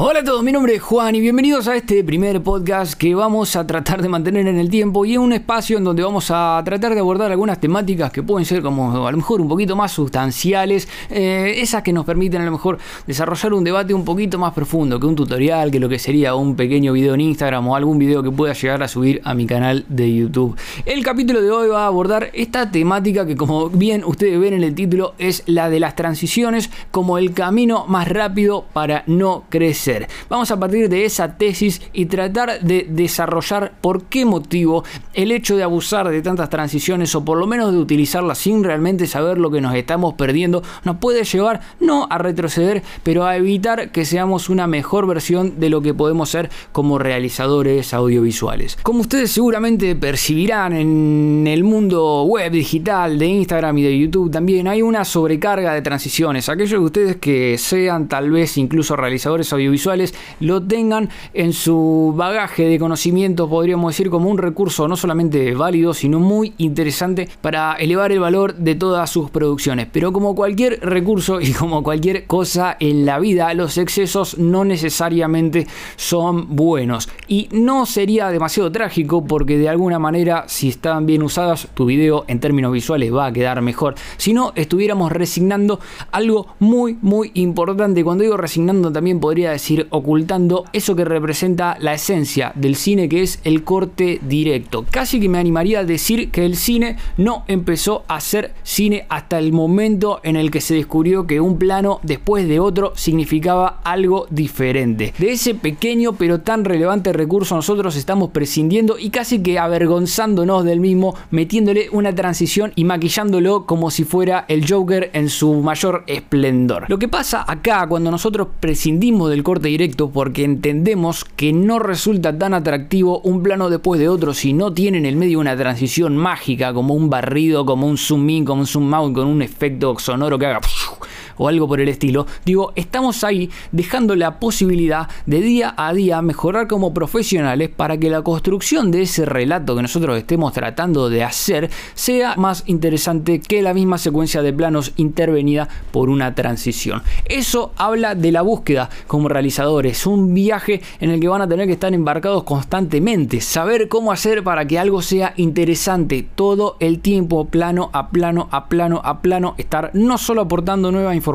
Hola a todos, mi nombre es Juan y bienvenidos a este primer podcast que vamos a tratar de mantener en el tiempo y en un espacio en donde vamos a tratar de abordar algunas temáticas que pueden ser como a lo mejor un poquito más sustanciales, eh, esas que nos permiten a lo mejor desarrollar un debate un poquito más profundo que un tutorial, que lo que sería un pequeño video en Instagram o algún video que pueda llegar a subir a mi canal de YouTube. El capítulo de hoy va a abordar esta temática que como bien ustedes ven en el título es la de las transiciones como el camino más rápido para no crecer. Vamos a partir de esa tesis y tratar de desarrollar por qué motivo el hecho de abusar de tantas transiciones o por lo menos de utilizarlas sin realmente saber lo que nos estamos perdiendo nos puede llevar no a retroceder, pero a evitar que seamos una mejor versión de lo que podemos ser como realizadores audiovisuales. Como ustedes seguramente percibirán en el mundo web digital de Instagram y de YouTube también hay una sobrecarga de transiciones. Aquellos de ustedes que sean tal vez incluso realizadores audiovisuales visuales lo tengan en su bagaje de conocimiento, podríamos decir, como un recurso no solamente válido, sino muy interesante para elevar el valor de todas sus producciones. Pero como cualquier recurso y como cualquier cosa en la vida, los excesos no necesariamente son buenos. Y no sería demasiado trágico porque de alguna manera, si están bien usadas, tu video en términos visuales va a quedar mejor. Si no, estuviéramos resignando algo muy, muy importante. Cuando digo resignando, también podría decir ocultando eso que representa la esencia del cine, que es el corte directo. Casi que me animaría a decir que el cine no empezó a ser cine hasta el momento en el que se descubrió que un plano después de otro significaba algo diferente. De ese pequeño pero tan relevante recurso nosotros estamos prescindiendo y casi que avergonzándonos del mismo, metiéndole una transición y maquillándolo como si fuera el Joker en su mayor esplendor. Lo que pasa acá cuando nosotros prescindimos del corte directo porque entendemos que no resulta tan atractivo un plano después de otro si no tiene en el medio una transición mágica como un barrido, como un zoom in, como un zoom out con un efecto sonoro que haga o algo por el estilo, digo, estamos ahí dejando la posibilidad de día a día mejorar como profesionales para que la construcción de ese relato que nosotros estemos tratando de hacer sea más interesante que la misma secuencia de planos intervenida por una transición. Eso habla de la búsqueda como realizadores, un viaje en el que van a tener que estar embarcados constantemente, saber cómo hacer para que algo sea interesante todo el tiempo, plano a plano, a plano, a plano, estar no solo aportando nueva información,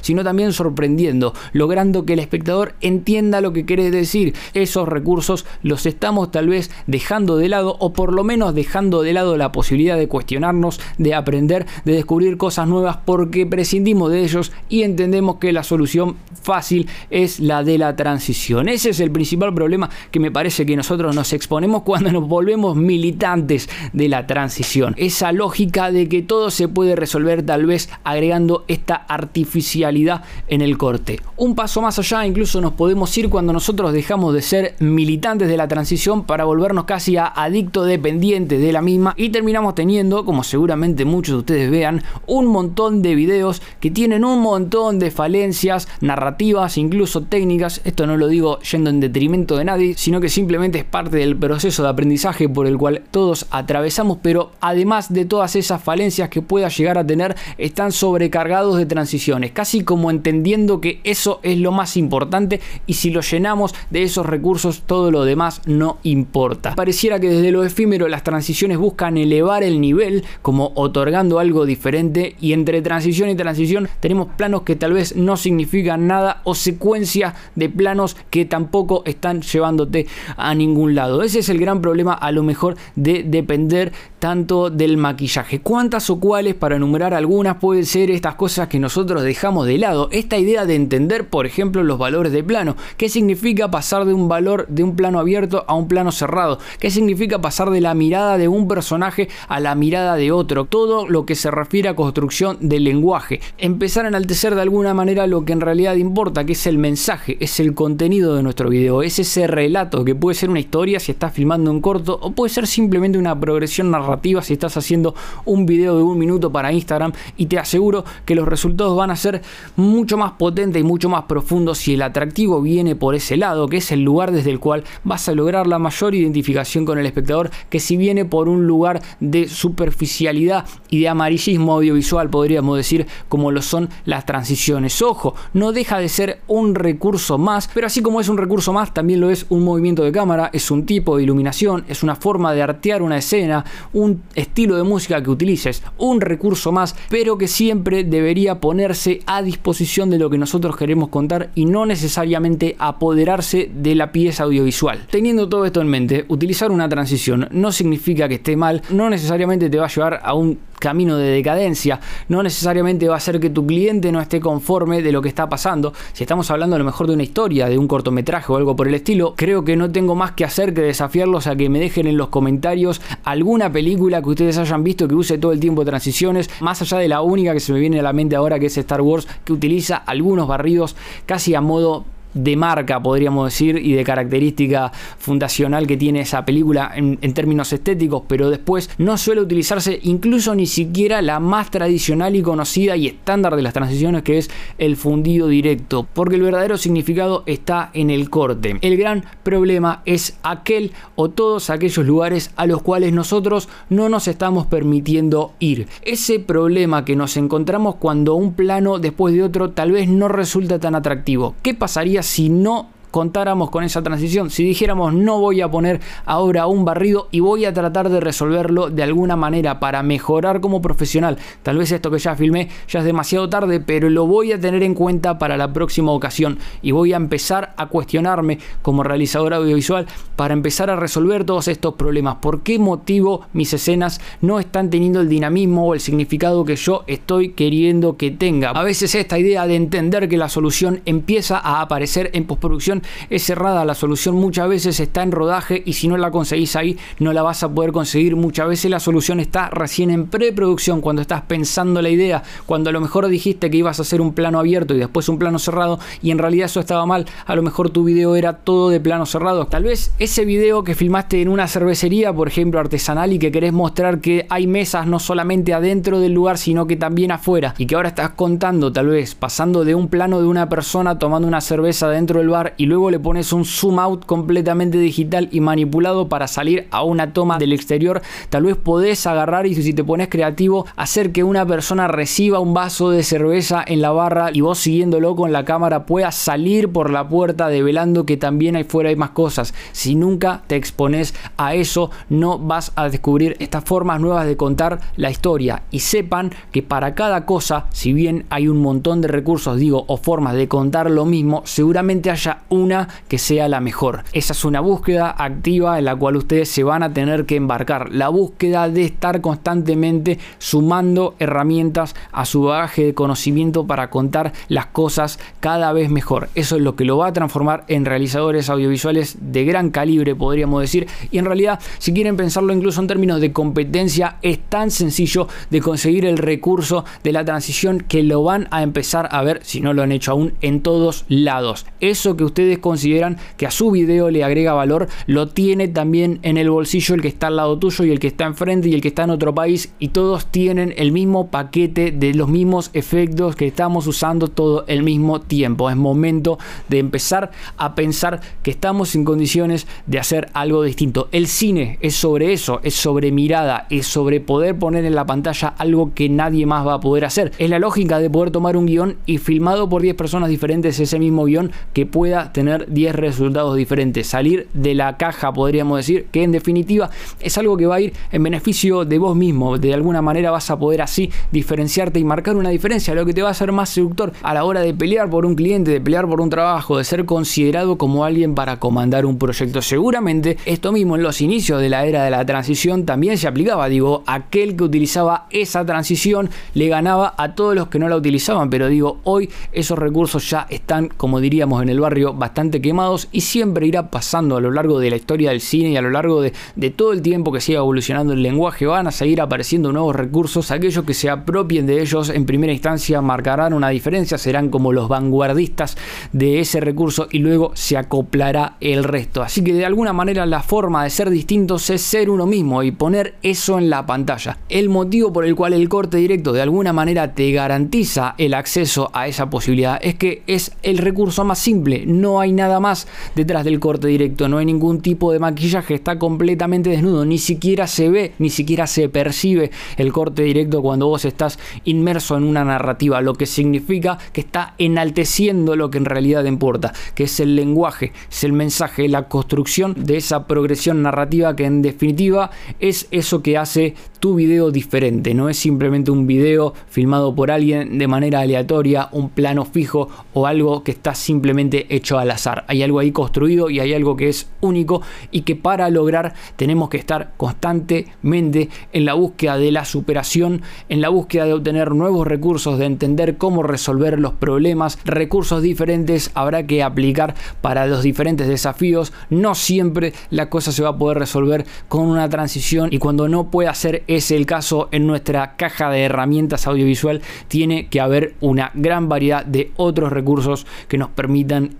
sino también sorprendiendo, logrando que el espectador entienda lo que quiere decir. Esos recursos los estamos tal vez dejando de lado o por lo menos dejando de lado la posibilidad de cuestionarnos, de aprender, de descubrir cosas nuevas porque prescindimos de ellos y entendemos que la solución fácil es la de la transición. Ese es el principal problema que me parece que nosotros nos exponemos cuando nos volvemos militantes de la transición. Esa lógica de que todo se puede resolver tal vez agregando esta articulación artificialidad en el corte. Un paso más allá incluso nos podemos ir cuando nosotros dejamos de ser militantes de la transición para volvernos casi a adicto dependiente de la misma y terminamos teniendo, como seguramente muchos de ustedes vean, un montón de videos que tienen un montón de falencias narrativas, incluso técnicas. Esto no lo digo yendo en detrimento de nadie, sino que simplemente es parte del proceso de aprendizaje por el cual todos atravesamos, pero además de todas esas falencias que pueda llegar a tener, están sobrecargados de transición casi como entendiendo que eso es lo más importante y si lo llenamos de esos recursos todo lo demás no importa. Pareciera que desde lo efímero las transiciones buscan elevar el nivel como otorgando algo diferente y entre transición y transición tenemos planos que tal vez no significan nada o secuencias de planos que tampoco están llevándote a ningún lado. Ese es el gran problema a lo mejor de depender tanto del maquillaje. ¿Cuántas o cuáles, para enumerar algunas, pueden ser estas cosas que nosotros dejamos de lado esta idea de entender, por ejemplo, los valores de plano. ¿Qué significa pasar de un valor de un plano abierto a un plano cerrado? ¿Qué significa pasar de la mirada de un personaje a la mirada de otro? Todo lo que se refiere a construcción del lenguaje. Empezar a enaltecer de alguna manera lo que en realidad importa, que es el mensaje, es el contenido de nuestro video, es ese relato que puede ser una historia si estás filmando en corto o puede ser simplemente una progresión narrativa si estás haciendo un video de un minuto para Instagram y te aseguro que los resultados van a ser mucho más potentes y mucho más profundos si el atractivo viene por ese lado, que es el lugar desde el cual vas a lograr la mayor identificación con el espectador, que si viene por un lugar de superficialidad y de amarillismo audiovisual, podríamos decir, como lo son las transiciones. Ojo, no deja de ser un recurso más, pero así como es un recurso más, también lo es un movimiento de cámara, es un tipo de iluminación, es una forma de artear una escena, un estilo de música que utilices, un recurso más, pero que siempre debería ponerse a disposición de lo que nosotros queremos contar y no necesariamente apoderarse de la pieza audiovisual. Teniendo todo esto en mente, utilizar una transición no significa que esté mal, no necesariamente te va a llevar a un camino de decadencia, no necesariamente va a ser que tu cliente no esté conforme de lo que está pasando. Si estamos hablando a lo mejor de una historia, de un cortometraje o algo por el estilo, creo que no tengo más que hacer que desafiarlos a que me dejen en los comentarios alguna película que ustedes hayan visto que use todo el tiempo transiciones, más allá de la única que se me viene a la mente ahora que es Star Wars, que utiliza algunos barridos casi a modo de marca, podríamos decir, y de característica fundacional que tiene esa película en, términos estéticos, pero después no suele utilizarse incluso ni siquiera la más tradicional y conocida y estándar de las transiciones que es el fundido directo, porque el verdadero significado está en el corte. El gran problema es aquel o todos aquellos lugares a los cuales nosotros no nos estamos permitiendo ir. Ese problema que nos encontramos cuando un plano después de otro tal vez no resulta tan atractivo. ¿Qué pasaría si no contáramos con esa transición, si dijéramos no voy a poner ahora un barrido y voy a tratar de resolverlo de alguna manera para mejorar como profesional, tal vez esto que ya filmé ya es demasiado tarde, pero lo voy a tener en cuenta para la próxima ocasión y voy a empezar a cuestionarme como realizador audiovisual para empezar a resolver todos estos problemas. ¿Por qué motivo mis escenas no están teniendo el dinamismo o el significado que yo estoy queriendo que tenga? A veces esta idea de entender que la solución empieza a aparecer en postproducción es cerrada, la solución muchas veces está en rodaje y si no la conseguís ahí no la vas a poder conseguir. Muchas veces la solución está recién en preproducción, cuando estás pensando la idea, cuando a lo mejor dijiste que ibas a hacer un plano abierto y después un plano cerrado y en realidad eso estaba mal, a lo mejor tu video era todo de plano cerrado. Tal vez ese video que filmaste en una cervecería, por ejemplo, artesanal y que querés mostrar que hay mesas no solamente adentro del lugar, sino que también afuera y que ahora estás contando tal vez pasando de un plano de una persona tomando una cerveza dentro del bar y luego le pones un zoom out completamente digital y manipulado para salir a una toma del exterior, tal vez podés agarrar y si te pones creativo, hacer que una persona reciba un vaso de cerveza en la barra y vos siguiéndolo con la cámara puedas salir por la puerta develando que también hay fuera hay más cosas. Si nunca te expones a eso, no vas a descubrir estas formas nuevas de contar la historia y sepan que para cada cosa, si bien hay un montón de recursos, digo, o formas de contar lo mismo, seguramente haya un una que sea la mejor. Esa es una búsqueda activa en la cual ustedes se van a tener que embarcar. La búsqueda de estar constantemente sumando herramientas a su bagaje de conocimiento para contar las cosas cada vez mejor. Eso es lo que lo va a transformar en realizadores audiovisuales de gran calibre, podríamos decir. Y en realidad, si quieren pensarlo incluso en términos de competencia, es tan sencillo de conseguir el recurso de la transición que lo van a empezar a ver, si no lo han hecho aún, en todos lados. Eso que ustedes consideran que a su video le agrega valor, lo tiene también en el bolsillo el que está al lado tuyo y el que está enfrente y el que está en otro país y todos tienen el mismo paquete de los mismos efectos que estamos usando todo el mismo tiempo. Es momento de empezar a pensar que estamos en condiciones de hacer algo distinto. El cine es sobre eso, es sobre mirada, es sobre poder poner en la pantalla algo que nadie más va a poder hacer. Es la lógica de poder tomar un guion y filmado por 10 personas diferentes ese mismo guion que pueda tener 10 resultados diferentes, salir de la caja, podríamos decir, que en definitiva es algo que va a ir en beneficio de vos mismo. De alguna manera vas a poder así diferenciarte y marcar una diferencia, lo que te va a hacer más seductor a la hora de pelear por un cliente, de pelear por un trabajo, de ser considerado como alguien para comandar un proyecto. Seguramente esto mismo en los inicios de la era de la transición también se aplicaba, digo, aquel que utilizaba esa transición le ganaba a todos los que no la utilizaban, pero digo, hoy esos recursos ya están, como diríamos en el barrio, bastante quemados y siempre irá pasando a lo largo de la historia del cine y a lo largo de, de todo el tiempo que siga evolucionando el lenguaje. Van a seguir apareciendo nuevos recursos. Aquellos que se apropien de ellos en primera instancia marcarán una diferencia, serán como los vanguardistas de ese recurso y luego se acoplará el resto. Así que de alguna manera la forma de ser distintos es ser uno mismo y poner eso en la pantalla. El motivo por el cual el corte directo de alguna manera te garantiza el acceso a esa posibilidad es que es el recurso más simple. No hay nada más detrás del corte directo, no hay ningún tipo de maquillaje, está completamente desnudo, ni siquiera se ve, ni siquiera se percibe el corte directo cuando vos estás inmerso en una narrativa, lo que significa que está enalteciendo lo que en realidad importa, que es el lenguaje, es el mensaje, la construcción de esa progresión narrativa que en definitiva es eso que hace tu video diferente, no es simplemente un video filmado por alguien de manera aleatoria, un plano fijo o algo que está simplemente hecho al azar. Hay algo ahí construido y hay algo que es único y que para lograr tenemos que estar constantemente en la búsqueda de la superación, en la búsqueda de obtener nuevos recursos, de entender cómo resolver los problemas, recursos diferentes habrá que aplicar para los diferentes desafíos. No siempre la cosa se va a poder resolver con una transición y cuando no pueda ser es el caso en nuestra caja de herramientas audiovisual, tiene que haber una gran variedad de otros recursos que nos permitan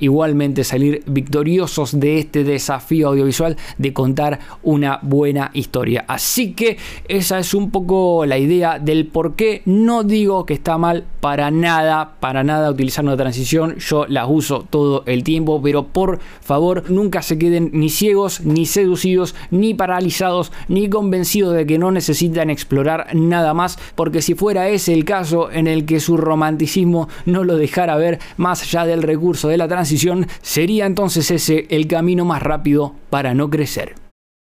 salir victoriosos de este desafío audiovisual de contar una buena historia. Así que esa es un poco la idea del por qué no digo que está mal para nada, para nada utilizar una transición. Yo la uso todo el tiempo, pero por favor nunca se queden ni ciegos, ni seducidos, ni paralizados, ni convencidos de que no necesitan explorar nada más, porque si fuera ese el caso en el que su romanticismo no lo dejara ver más allá del recurso de la transición, sería entonces ese el camino más rápido para no crecer.